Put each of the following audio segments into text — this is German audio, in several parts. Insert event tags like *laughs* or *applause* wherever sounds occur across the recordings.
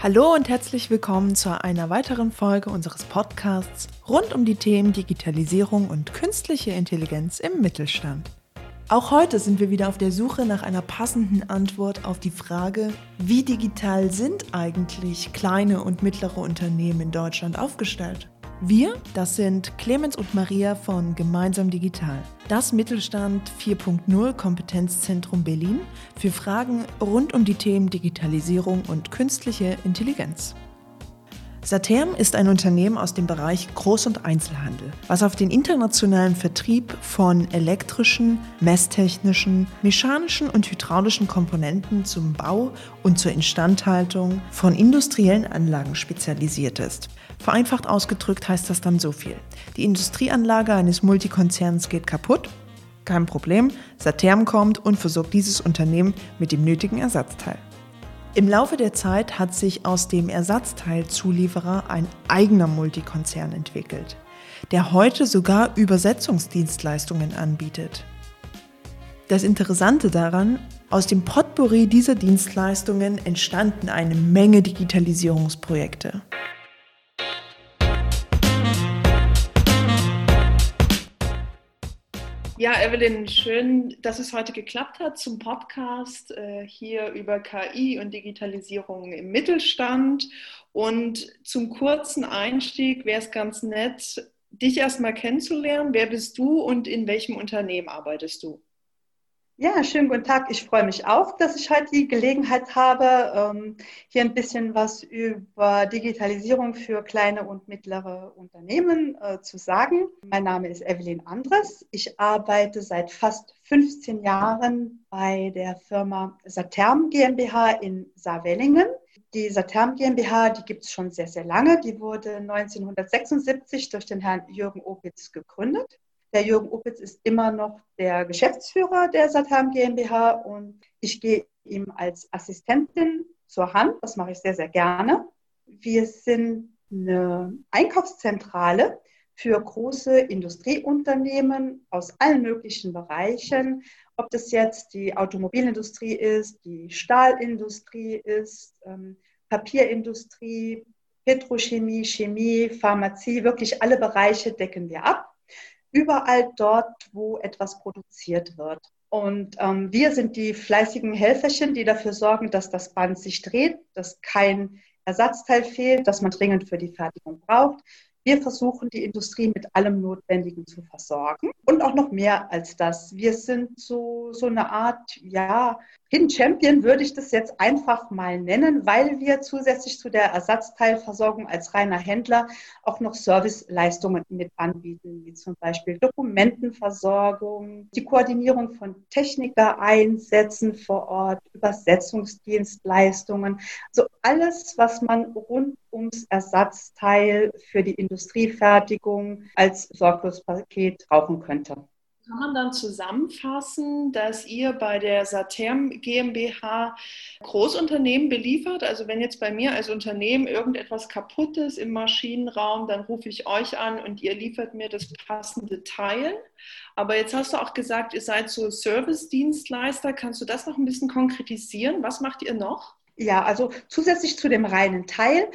Hallo und herzlich willkommen zu einer weiteren Folge unseres Podcasts rund um die Themen Digitalisierung und künstliche Intelligenz im Mittelstand. Auch heute sind wir wieder auf der Suche nach einer passenden Antwort auf die Frage, wie digital sind eigentlich kleine und mittlere Unternehmen in Deutschland aufgestellt? Wir, das sind Clemens und Maria von Gemeinsam Digital, das Mittelstand 4.0 Kompetenzzentrum Berlin für Fragen rund um die Themen Digitalisierung und künstliche Intelligenz. Saterm ist ein Unternehmen aus dem Bereich Groß- und Einzelhandel, was auf den internationalen Vertrieb von elektrischen, messtechnischen, mechanischen und hydraulischen Komponenten zum Bau und zur Instandhaltung von industriellen Anlagen spezialisiert ist. Vereinfacht ausgedrückt heißt das dann so viel. Die Industrieanlage eines Multikonzerns geht kaputt. Kein Problem, Saterm kommt und versorgt dieses Unternehmen mit dem nötigen Ersatzteil. Im Laufe der Zeit hat sich aus dem Ersatzteilzulieferer ein eigener Multikonzern entwickelt, der heute sogar Übersetzungsdienstleistungen anbietet. Das Interessante daran, aus dem Potpourri dieser Dienstleistungen entstanden eine Menge Digitalisierungsprojekte. Ja, Evelyn, schön, dass es heute geklappt hat zum Podcast äh, hier über KI und Digitalisierung im Mittelstand. Und zum kurzen Einstieg wäre es ganz nett, dich erstmal kennenzulernen. Wer bist du und in welchem Unternehmen arbeitest du? Ja, schönen guten Tag. Ich freue mich auch, dass ich heute die Gelegenheit habe, ähm, hier ein bisschen was über Digitalisierung für kleine und mittlere Unternehmen äh, zu sagen. Mein Name ist Evelyn Andres. Ich arbeite seit fast 15 Jahren bei der Firma Saterm GmbH in Saarwellingen. Die Saterm GmbH, die gibt es schon sehr, sehr lange. Die wurde 1976 durch den Herrn Jürgen Opitz gegründet. Der Jürgen Opitz ist immer noch der Geschäftsführer der Satam GmbH und ich gehe ihm als Assistentin zur Hand. Das mache ich sehr, sehr gerne. Wir sind eine Einkaufszentrale für große Industrieunternehmen aus allen möglichen Bereichen, ob das jetzt die Automobilindustrie ist, die Stahlindustrie ist, ähm, Papierindustrie, Petrochemie, Chemie, Pharmazie, wirklich alle Bereiche decken wir ab überall dort, wo etwas produziert wird. Und ähm, wir sind die fleißigen Helferchen, die dafür sorgen, dass das Band sich dreht, dass kein Ersatzteil fehlt, das man dringend für die Fertigung braucht. Wir versuchen, die Industrie mit allem Notwendigen zu versorgen und auch noch mehr als das. Wir sind so, so eine Art, ja, Hidden Champion würde ich das jetzt einfach mal nennen, weil wir zusätzlich zu der Ersatzteilversorgung als reiner Händler auch noch Serviceleistungen mit anbieten, wie zum Beispiel Dokumentenversorgung, die Koordinierung von Technikereinsätzen vor Ort, Übersetzungsdienstleistungen, so alles, was man rund ums Ersatzteil für die Industriefertigung als Sorglospaket brauchen könnte. Kann man dann zusammenfassen, dass ihr bei der Saterm GmbH Großunternehmen beliefert? Also wenn jetzt bei mir als Unternehmen irgendetwas kaputt ist im Maschinenraum, dann rufe ich euch an und ihr liefert mir das passende Teil. Aber jetzt hast du auch gesagt, ihr seid so Service-Dienstleister. Kannst du das noch ein bisschen konkretisieren? Was macht ihr noch? Ja, also zusätzlich zu dem reinen Teil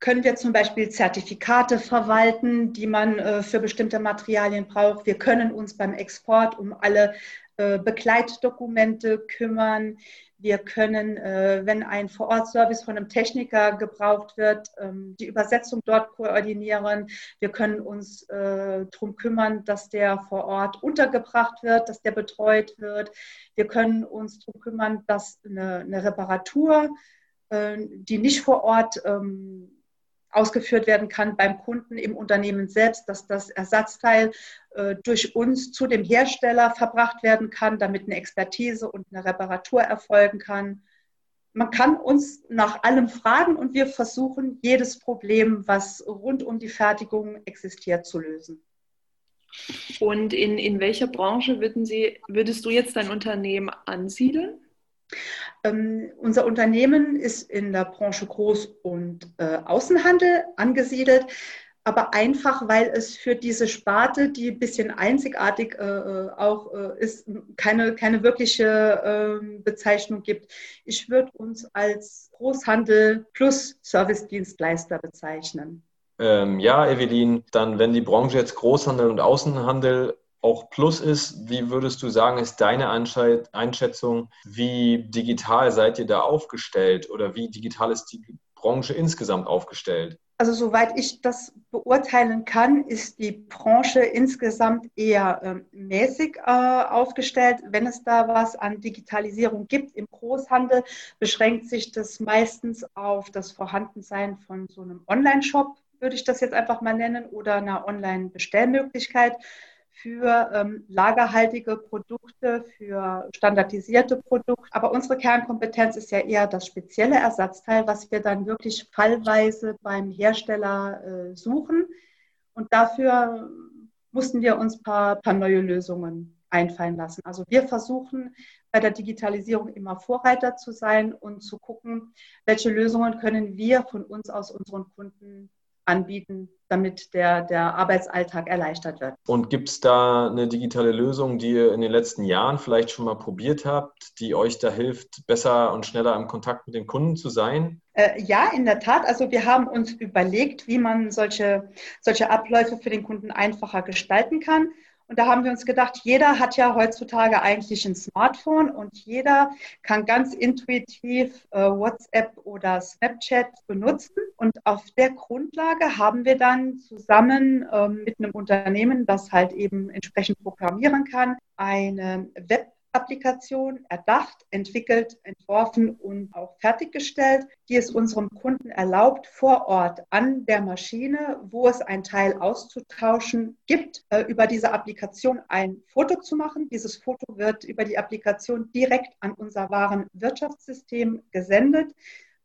können wir zum Beispiel Zertifikate verwalten, die man äh, für bestimmte Materialien braucht. Wir können uns beim Export um alle äh, Begleitdokumente kümmern. Wir können, äh, wenn ein Vorortservice von einem Techniker gebraucht wird, ähm, die Übersetzung dort koordinieren. Wir können uns darum kümmern, dass der vor Ort untergebracht wird, dass der betreut wird. Wir können uns darum kümmern, dass eine, Reparatur, die nicht vor Ort ähm, ausgeführt werden kann beim Kunden im Unternehmen selbst, dass das Ersatzteil äh, durch uns zu dem Hersteller verbracht werden kann, damit eine Expertise und eine Reparatur erfolgen kann. man kann uns nach allem fragen und wir versuchen, jedes Problem, was rund um die Fertigung existiert, zu lösen. Und in, in welcher Branche würden Sie, würdest du jetzt dein Unternehmen ansiedeln? Ähm, unser Unternehmen ist in der Branche Groß- und äh, Außenhandel angesiedelt aber einfach, weil es für diese Sparte, die ein bisschen einzigartig äh, äh auch äh, ist, keine, keine wirkliche äh, Bezeichnung gibt. Ich würde uns als Großhandel plus Service-Dienstleister bezeichnen. Ähm, ja, Evelyn, dann wenn die Branche jetzt Großhandel und Außenhandel auch Plus ist, wie würdest du sagen, ist deine Einschätzung, wie digital seid ihr da aufgestellt oder wie digital ist die Branche insgesamt aufgestellt? Also soweit ich das beurteilen kann, ist die Branche insgesamt eher äh, mäßig äh, aufgestellt. Wenn es da was an Digitalisierung gibt im Großhandel, beschränkt sich das meistens auf das Vorhandensein von so einem Online-Shop, würde ich das jetzt einfach mal nennen, oder einer Online-Bestellmöglichkeit für ähm, lagerhaltige Produkte, für standardisierte Produkte. Aber unsere Kernkompetenz ist ja eher das spezielle Ersatzteil, was wir dann wirklich fallweise beim Hersteller äh, suchen. Und dafür mussten wir uns ein paar, paar neue Lösungen einfallen lassen. Also wir versuchen bei der Digitalisierung immer Vorreiter zu sein und zu gucken, welche Lösungen können wir von uns aus unseren Kunden anbieten, damit der, der Arbeitsalltag erleichtert wird. Und gibt es da eine digitale Lösung, die ihr in den letzten Jahren vielleicht schon mal probiert habt, die euch da hilft, besser und schneller im Kontakt mit den Kunden zu sein? Äh, ja, in der Tat. Also wir haben uns überlegt, wie man solche, solche Abläufe für den Kunden einfacher gestalten kann. Und da haben wir uns gedacht, jeder hat ja heutzutage eigentlich ein Smartphone und jeder kann ganz intuitiv äh, WhatsApp oder Snapchat benutzen. Und auf der Grundlage haben wir dann zusammen äh, mit einem Unternehmen, das halt eben entsprechend programmieren kann, eine Web Applikation erdacht, entwickelt, entworfen und auch fertiggestellt, die es unserem Kunden erlaubt, vor Ort an der Maschine, wo es ein Teil auszutauschen gibt, äh, über diese Applikation ein Foto zu machen. Dieses Foto wird über die Applikation direkt an unser Warenwirtschaftssystem gesendet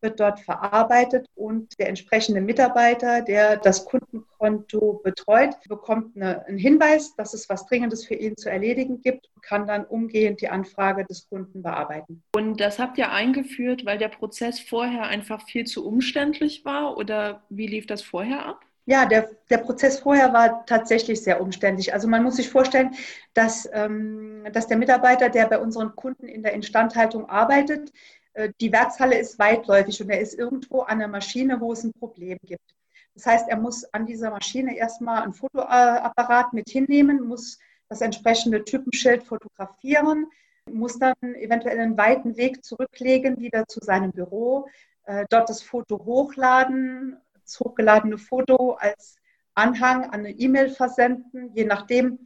wird dort verarbeitet und der entsprechende Mitarbeiter, der das Kundenkonto betreut, bekommt eine, einen Hinweis, dass es was Dringendes für ihn zu erledigen gibt und kann dann umgehend die Anfrage des Kunden bearbeiten. Und das habt ihr eingeführt, weil der Prozess vorher einfach viel zu umständlich war oder wie lief das vorher ab? Ja, der, der Prozess vorher war tatsächlich sehr umständlich. Also man muss sich vorstellen, dass, ähm, dass der Mitarbeiter, der bei unseren Kunden in der Instandhaltung arbeitet, die Werkshalle ist weitläufig und er ist irgendwo an der Maschine, wo es ein Problem gibt. Das heißt, er muss an dieser Maschine erstmal ein Fotoapparat mit hinnehmen, muss das entsprechende Typenschild fotografieren, muss dann eventuell einen weiten Weg zurücklegen, wieder zu seinem Büro, äh, dort das Foto hochladen, das hochgeladene Foto als Anhang an eine E-Mail versenden, je nachdem, äh,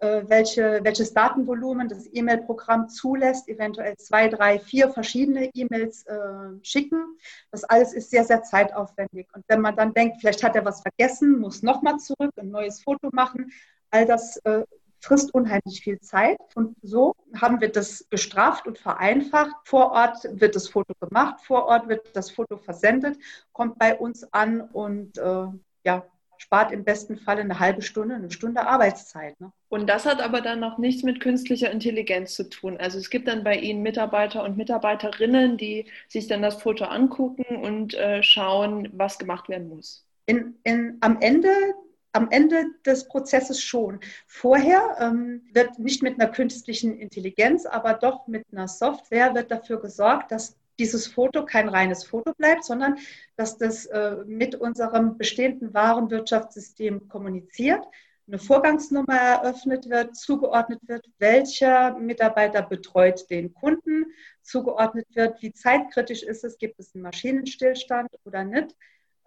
welche, welches Datenvolumen das E-Mail-Programm zulässt, eventuell zwei, drei, vier verschiedene E-Mails äh, schicken. Das alles ist sehr, sehr zeitaufwendig. Und wenn man dann denkt, vielleicht hat er was vergessen, muss nochmal zurück, ein neues Foto machen, all das äh, frisst unheimlich viel Zeit. Und so haben wir das gestraft und vereinfacht. Vor Ort wird das Foto gemacht, vor Ort wird das Foto versendet, kommt bei uns an und äh, ja, spart im besten Fall eine halbe Stunde, eine Stunde Arbeitszeit. Ne? Und das hat aber dann noch nichts mit künstlicher Intelligenz zu tun. Also es gibt dann bei Ihnen Mitarbeiter und Mitarbeiterinnen, die sich dann das Foto angucken und äh, schauen, was gemacht werden muss. In, in, am Ende am Ende des Prozesses schon. Vorher ähm, wird nicht mit einer künstlichen Intelligenz, aber doch mit einer Software wird dafür gesorgt, dass dieses Foto kein reines Foto bleibt, sondern dass das äh, mit unserem bestehenden Warenwirtschaftssystem kommuniziert, eine Vorgangsnummer eröffnet wird, zugeordnet wird, welcher Mitarbeiter betreut den Kunden, zugeordnet wird, wie zeitkritisch ist es, gibt es einen Maschinenstillstand oder nicht.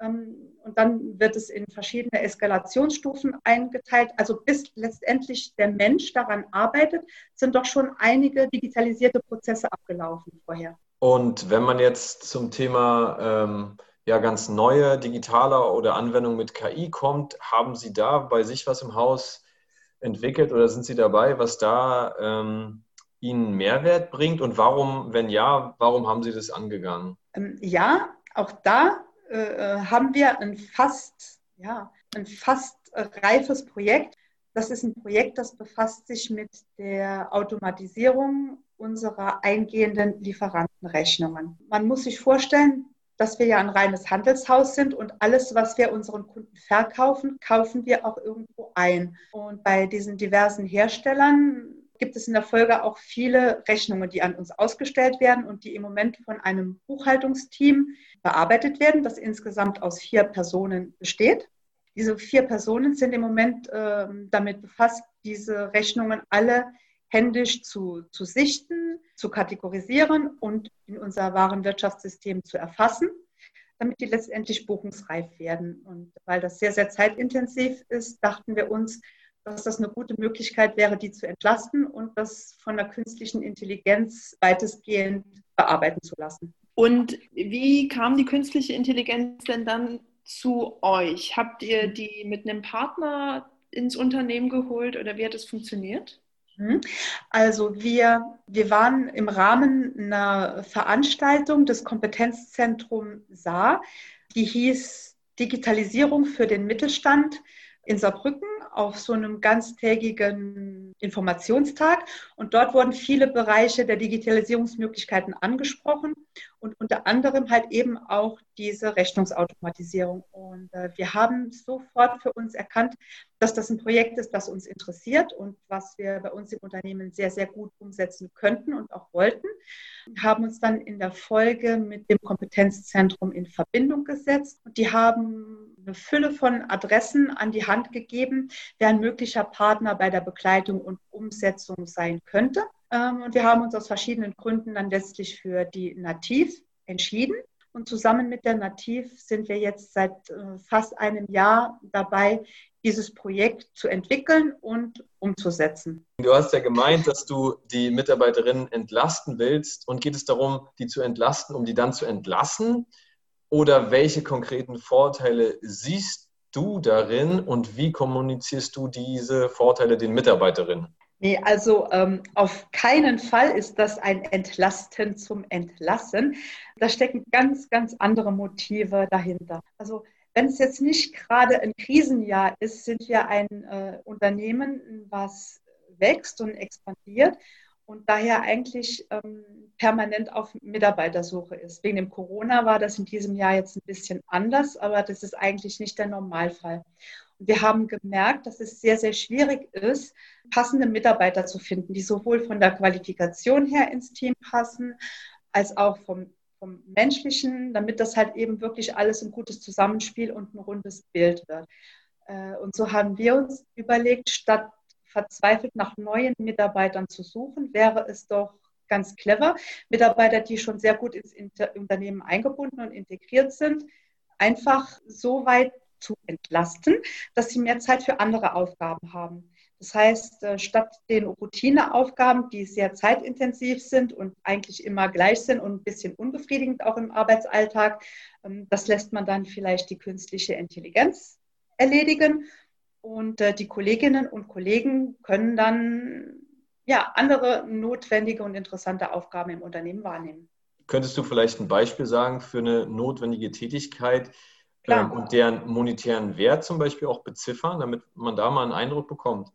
Ähm, und dann wird es in verschiedene Eskalationsstufen eingeteilt. Also bis letztendlich der Mensch daran arbeitet, sind doch schon einige digitalisierte Prozesse abgelaufen vorher. Und wenn man jetzt zum Thema ähm, ja, ganz neue digitale oder Anwendungen mit KI kommt, haben Sie da bei sich was im Haus entwickelt oder sind Sie dabei, was da ähm, Ihnen Mehrwert bringt und warum, wenn ja, warum haben Sie das angegangen? Ähm, ja, auch da äh, äh, haben wir ein fast, ja, ein fast reifes Projekt. Das ist ein Projekt, das befasst sich mit der Automatisierung unserer eingehenden Lieferantenrechnungen. Man muss sich vorstellen, dass wir ja ein reines Handelshaus sind und alles, was wir unseren Kunden verkaufen, kaufen wir auch irgendwo ein. Und bei diesen diversen Herstellern gibt es in der Folge auch viele Rechnungen, die an uns ausgestellt werden und die im Moment von einem Buchhaltungsteam bearbeitet werden, das insgesamt aus vier Personen besteht. Diese vier Personen sind im Moment äh, damit befasst, diese Rechnungen alle händisch zu, zu sichten, zu kategorisieren und in unser Warenwirtschaftssystem zu erfassen, damit die letztendlich buchungsreif werden. Und weil das sehr, sehr zeitintensiv ist, dachten wir uns, dass das eine gute Möglichkeit wäre, die zu entlasten und das von der künstlichen Intelligenz weitestgehend bearbeiten zu lassen. Und wie kam die künstliche Intelligenz denn dann zu euch? Habt ihr die mit einem Partner ins Unternehmen geholt oder wie hat es funktioniert? Mhm. Also wir, wir waren im Rahmen einer Veranstaltung des Kompetenzzentrums Saar, die hieß Digitalisierung für den Mittelstand in Saarbrücken auf so einem ganztägigen Informationstag. Und dort wurden viele Bereiche der Digitalisierungsmöglichkeiten angesprochen und unter anderem halt eben auch diese Rechnungsautomatisierung. Und äh, wir haben sofort für uns erkannt, dass das ein Projekt ist, das uns interessiert und was wir bei uns im Unternehmen sehr, sehr gut umsetzen könnten und auch wollten. Haben uns dann in der Folge mit dem Kompetenzzentrum in Verbindung gesetzt. Und die haben eine Fülle von Adressen an die Hand gegeben, wer ein möglicher Partner bei der Begleitung und Umsetzung sein könnte. Ähm, und wir haben uns aus verschiedenen Gründen dann letztlich für die Nativ entschieden. Und zusammen mit der Nativ sind wir jetzt seit äh, fast einem Jahr dabei, dieses Projekt zu entwickeln und umzusetzen. Du hast ja gemeint, dass du die Mitarbeiterinnen entlasten willst. Und geht es darum, die zu entlasten, um die dann zu entlassen? Oder welche konkreten Vorteile siehst du darin und wie kommunizierst du diese Vorteile den Mitarbeiterinnen? Nee, also ähm, auf keinen Fall ist das ein Entlasten zum Entlassen. Da stecken ganz, ganz andere Motive dahinter. Also wenn es jetzt nicht gerade ein Krisenjahr ist, sind wir ein äh, Unternehmen, was wächst und expandiert und daher eigentlich ähm, permanent auf Mitarbeitersuche ist. Wegen dem Corona war das in diesem Jahr jetzt ein bisschen anders, aber das ist eigentlich nicht der Normalfall. Und wir haben gemerkt, dass es sehr, sehr schwierig ist, passende Mitarbeiter zu finden, die sowohl von der Qualifikation her ins Team passen, als auch vom, vom menschlichen, damit das halt eben wirklich alles ein gutes Zusammenspiel und ein rundes Bild wird. Äh, und so haben wir uns überlegt, statt verzweifelt nach neuen Mitarbeitern zu suchen, wäre es doch ganz clever, Mitarbeiter, die schon sehr gut ins Unternehmen eingebunden und integriert sind, einfach so weit zu entlasten, dass sie mehr Zeit für andere Aufgaben haben. Das heißt, äh, statt den Routineaufgaben, die sehr zeitintensiv sind und eigentlich immer gleich sind und ein bisschen unbefriedigend auch im Arbeitsalltag, ähm, das lässt man dann vielleicht die künstliche Intelligenz erledigen und äh, die Kolleginnen und Kollegen können dann ja, andere notwendige und interessante Aufgaben im Unternehmen wahrnehmen. Könntest du vielleicht ein Beispiel sagen für eine notwendige Tätigkeit ähm, und deren monetären Wert zum Beispiel auch beziffern, damit man da mal einen Eindruck bekommt?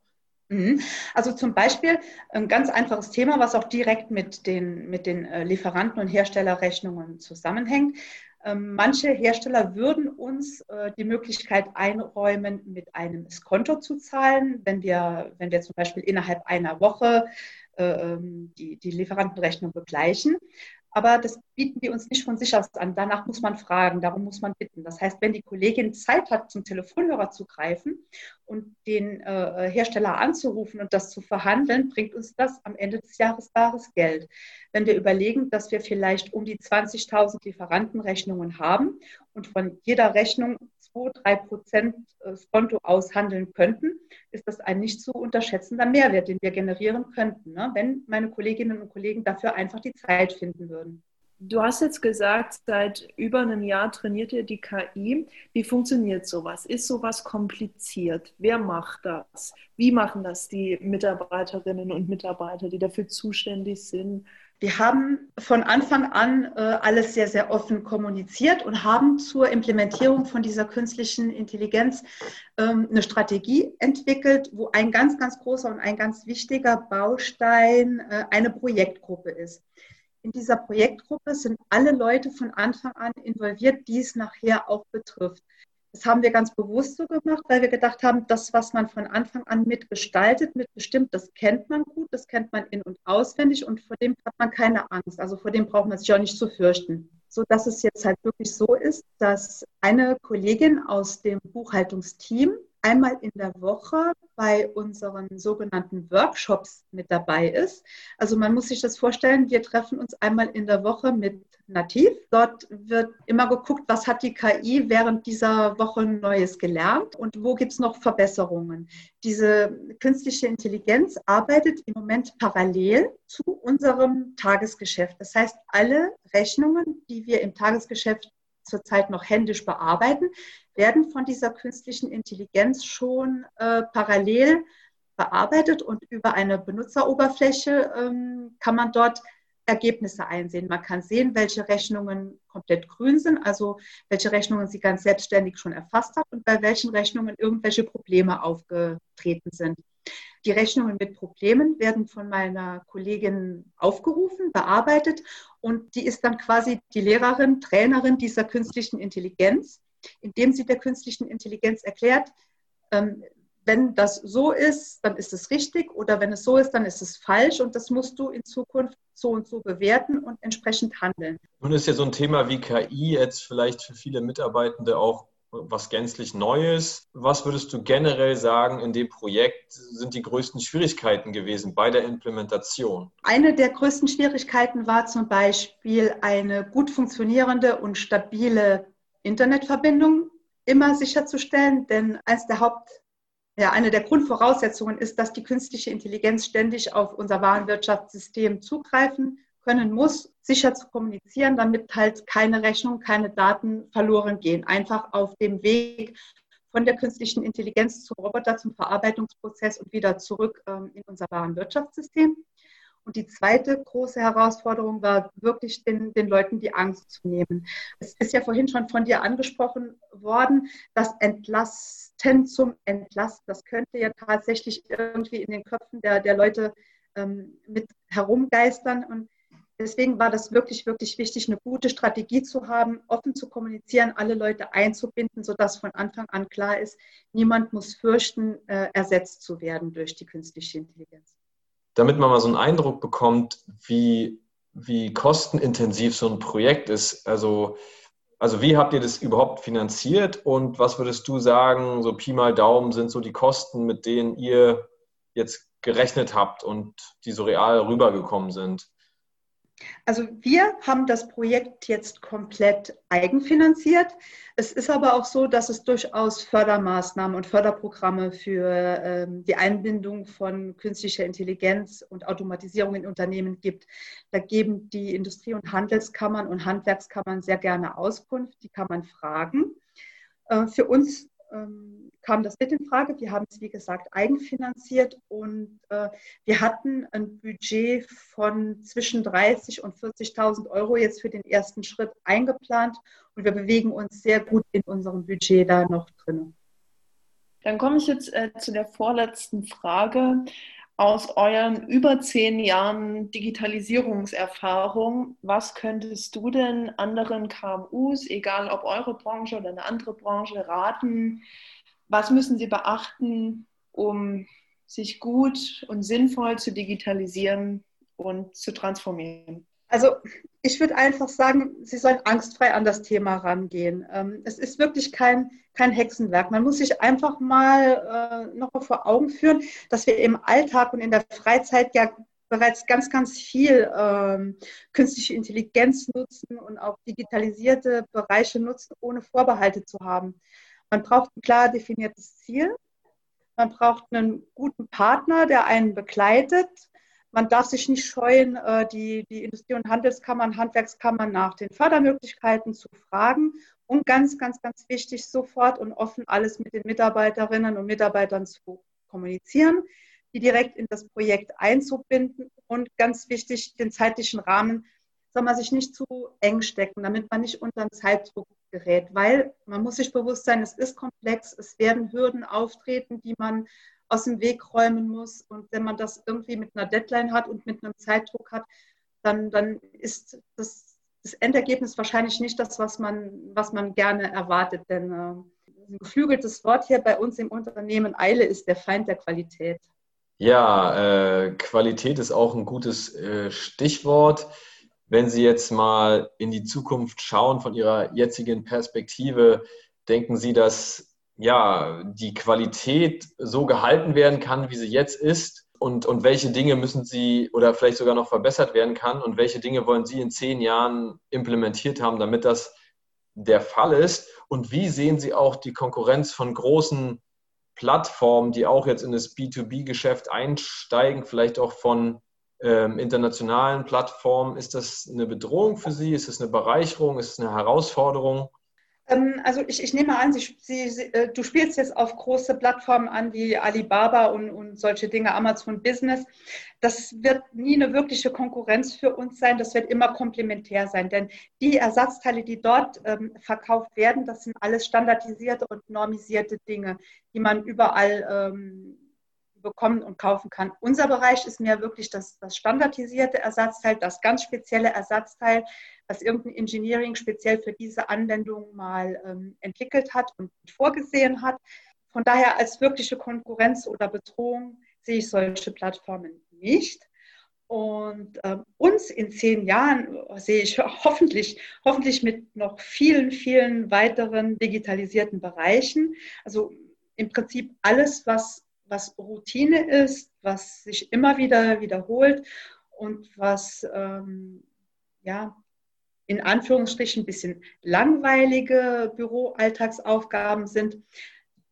Mhm. Also zum Beispiel ein ganz einfaches Thema, was auch direkt mit den, mit den äh, Lieferanten- und Herstellerrechnungen zusammenhängt. Ähm, manche Hersteller würden uns äh, die Möglichkeit einräumen, mit einem Skonto zu zahlen, wenn wir, wenn wir zum Beispiel innerhalb einer Woche äh, ähm, die, die Lieferantenrechnung begleichen. Aber das bieten die uns nicht von sich aus an. Danach muss man fragen, darum muss man bitten. Das heißt, wenn die Kollegin Zeit hat, zum Telefonhörer zu greifen und den äh, Hersteller anzurufen und das zu verhandeln, bringt uns das am Ende des Jahres bares Geld. Wenn wir überlegen, dass wir vielleicht um die 20.000 Lieferantenrechnungen haben und von jeder Rechnung 2, 3 Prozent das äh, Konto aushandeln könnten, ist das ein nicht zu unterschätzender Mehrwert, den wir generieren könnten, ne? wenn meine Kolleginnen und Kollegen dafür einfach die Zeit finden würden. Du hast jetzt gesagt, seit über einem Jahr trainiert ihr die KI. Wie funktioniert sowas? Ist sowas kompliziert? Wer macht das? Wie machen das die Mitarbeiterinnen und Mitarbeiter, die dafür zuständig sind? Wir haben von Anfang an äh, alles sehr, sehr offen kommuniziert und haben zur Implementierung von dieser künstlichen Intelligenz ähm, eine Strategie entwickelt, wo ein ganz, ganz großer und ein ganz wichtiger Baustein äh, eine Projektgruppe ist. In dieser Projektgruppe sind alle Leute von Anfang an involviert, die es nachher auch betrifft. Das haben wir ganz bewusst so gemacht, weil wir gedacht haben, das, was man von Anfang an mitgestaltet, mitbestimmt, das kennt man gut, das kennt man in- und auswendig und vor dem hat man keine Angst. Also vor dem braucht man sich auch nicht zu fürchten. So dass es jetzt halt wirklich so ist, dass eine Kollegin aus dem Buchhaltungsteam einmal in der Woche bei unseren sogenannten Workshops mit dabei ist. Also man muss sich das vorstellen, wir treffen uns einmal in der Woche mit Nativ. Dort wird immer geguckt, was hat die KI während dieser Woche Neues gelernt und wo gibt es noch Verbesserungen. Diese künstliche Intelligenz arbeitet im Moment parallel zu unserem Tagesgeschäft. Das heißt, alle Rechnungen, die wir im Tagesgeschäft zurzeit noch händisch bearbeiten, werden von dieser künstlichen Intelligenz schon äh, parallel bearbeitet und über eine Benutzeroberfläche ähm, kann man dort Ergebnisse einsehen. Man kann sehen, welche Rechnungen komplett grün sind, also welche Rechnungen sie ganz selbstständig schon erfasst hat und bei welchen Rechnungen irgendwelche Probleme aufgetreten sind. Die Rechnungen mit Problemen werden von meiner Kollegin aufgerufen, bearbeitet und die ist dann quasi die Lehrerin, Trainerin dieser künstlichen Intelligenz, indem sie der künstlichen Intelligenz erklärt, ähm, wenn das so ist, dann ist es richtig oder wenn es so ist, dann ist es falsch und das musst du in Zukunft so und so bewerten und entsprechend handeln. Nun ist ja so ein Thema wie KI jetzt vielleicht für viele Mitarbeitende auch was gänzlich Neues. Was würdest du generell sagen, in dem Projekt sind die größten Schwierigkeiten gewesen bei der Implementation? Eine der größten Schwierigkeiten war zum Beispiel eine gut funktionierende und stabile Internetverbindung immer sicherzustellen, denn eines der Haupt ja, eine der Grundvoraussetzungen ist, dass die künstliche Intelligenz ständig auf unser Warenwirtschaftssystem zugreifen können muss, sicher zu kommunizieren, damit halt keine Rechnung, keine Daten verloren gehen. Einfach auf dem Weg von der künstlichen Intelligenz zum Roboter, zum Verarbeitungsprozess und wieder zurück ähm, in unser Warenwirtschaftssystem. Und die zweite große Herausforderung war wirklich den, den Leuten die Angst zu nehmen. Es ist ja vorhin schon von dir angesprochen worden, das Entlasten zum Entlasten, das könnte ja tatsächlich irgendwie in den Köpfen der, der Leute ähm, mit herumgeistern. Und deswegen war das wirklich, wirklich wichtig, eine gute Strategie zu haben, offen zu kommunizieren, alle Leute einzubinden, sodass von Anfang an klar ist, niemand muss fürchten, äh, ersetzt zu werden durch die künstliche Intelligenz damit man mal so einen Eindruck bekommt, wie, wie kostenintensiv so ein Projekt ist. Also, also wie habt ihr das überhaupt finanziert und was würdest du sagen, so Pi mal Daumen sind so die Kosten, mit denen ihr jetzt gerechnet habt und die so real rübergekommen sind? Also wir haben das Projekt jetzt komplett eigenfinanziert. Es ist aber auch so, dass es durchaus Fördermaßnahmen und Förderprogramme für ähm, die Einbindung von künstlicher Intelligenz und Automatisierung in Unternehmen gibt. Da geben die Industrie- und Handelskammern und Handwerkskammern sehr gerne Auskunft. Die kann man fragen. Äh, für uns ähm, kam das nicht in Frage. Wir haben es, wie gesagt, eigenfinanziert und äh, wir hatten ein Budget von zwischen 30 und 40.000 Euro jetzt für den ersten Schritt eingeplant und wir bewegen uns sehr gut in unserem Budget da noch drin. Dann komme ich jetzt äh, zu der vorletzten Frage aus euren über zehn Jahren Digitalisierungserfahrung, was könntest du denn anderen KMUs, egal ob eure Branche oder eine andere Branche, raten? Was müssen sie beachten, um sich gut und sinnvoll zu digitalisieren und zu transformieren? Also ich würde einfach sagen, Sie sollen angstfrei an das Thema rangehen. Ähm, es ist wirklich kein, kein Hexenwerk. Man muss sich einfach mal äh, noch vor Augen führen, dass wir im Alltag und in der Freizeit ja bereits ganz, ganz viel ähm, künstliche Intelligenz nutzen und auch digitalisierte Bereiche nutzen, ohne Vorbehalte zu haben. Man braucht ein klar definiertes Ziel. Man braucht einen guten Partner, der einen begleitet Man darf sich nicht scheuen, äh, die, die Industrie- und Handelskammern, Handwerkskammern nach den Fördermöglichkeiten zu fragen und ganz, ganz, ganz wichtig, sofort und offen alles mit den Mitarbeiterinnen und Mitarbeitern zu kommunizieren, die direkt in das Projekt einzubinden und ganz wichtig, den zeitlichen Rahmen soll man sich nicht zu eng stecken, damit man nicht unter den Zeitdruck gerät, weil man muss sich bewusst sein, es ist komplex, es werden Hürden auftreten, die man aus dem Weg räumen muss. Und wenn man das irgendwie mit einer Deadline hat und mit einem Zeitdruck hat, dann, dann ist das, das Endergebnis wahrscheinlich nicht das, was man, was man gerne erwartet. Denn äh, ein geflügeltes Wort hier bei uns im Unternehmen, Eile ist der Feind der Qualität. Ja, äh, Qualität ist auch ein gutes äh, Stichwort. Wenn Sie jetzt mal in die Zukunft schauen von Ihrer jetzigen Perspektive, denken Sie, dass ja, die Qualität so gehalten werden kann, wie sie jetzt ist? Und, und welche Dinge müssen Sie oder vielleicht sogar noch verbessert werden kann? Und welche Dinge wollen Sie in zehn Jahren implementiert haben, damit das der Fall ist? Und wie sehen Sie auch die Konkurrenz von großen Plattformen, die auch jetzt in das B2B-Geschäft einsteigen, vielleicht auch von ähm, internationalen Plattformen? Ist das eine Bedrohung für Sie? Ist es eine Bereicherung? Ist es eine Herausforderung? Ähm, also ich, ich nehme an, Sie, Sie, äh, du spielst jetzt auf große Plattformen an wie Alibaba und, und solche Dinge, Amazon Business. Das wird nie eine wirkliche Konkurrenz für uns sein, das wird immer komplementär sein, denn die Ersatzteile, die dort ähm, verkauft werden, das sind alles standardisierte und normisierte Dinge, die man überall ähm, bekommen und kaufen kann. Unser Bereich ist mehr wirklich das, das standardisierte Ersatzteil, das ganz spezielle Ersatzteil, was irgendein Engineering speziell für diese Anwendung mal ähm, entwickelt hat und vorgesehen hat. Von daher als wirkliche Konkurrenz oder Bedrohung sehe ich solche Plattformen nicht. Und ähm, uns in zehn Jahren sehe ich *laughs* hoffentlich, hoffentlich mit noch vielen, vielen weiteren digitalisierten Bereichen. Also im Prinzip alles, was was Routine ist, was sich immer wieder wiederholt und was ähm, ja in Anführungsstrichen ein bisschen langweilige Büroalltagsaufgaben sind.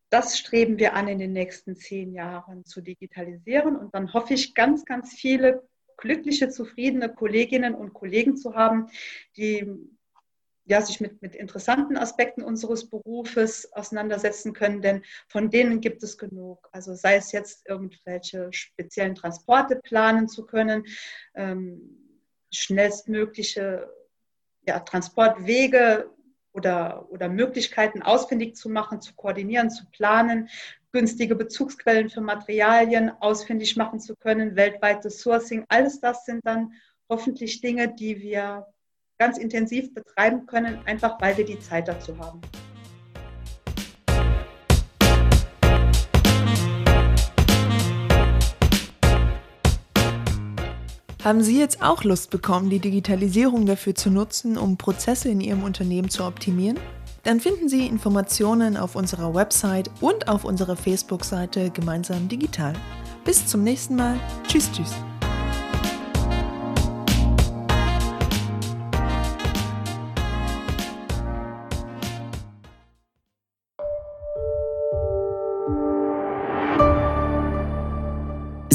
Das streben wir an, in den nächsten zehn Jahren zu digitalisieren. Und dann hoffe ich, ganz, ganz viele glückliche, zufriedene Kolleginnen und Kollegen zu haben, die ja, sich mit, mit interessanten Aspekten unseres Berufes auseinandersetzen können, denn von denen gibt es genug. Also sei es jetzt irgendwelche speziellen Transporte planen zu können, ähm, schnellstmögliche ja, Transportwege oder, oder Möglichkeiten ausfindig zu machen, zu koordinieren, zu planen, günstige Bezugsquellen für Materialien ausfindig machen zu können, weltweites Sourcing, alles das sind dann hoffentlich Dinge, die wir ganz intensiv betreiben können, einfach weil wir die Zeit dazu haben. Haben Sie jetzt auch Lust bekommen, die Digitalisierung dafür zu nutzen, um Prozesse in Ihrem Unternehmen zu optimieren? Dann finden Sie Informationen auf unserer Website und auf unserer Facebook-Seite Gemeinsam Digital. Bis zum nächsten Mal. Tschüss, tschüss.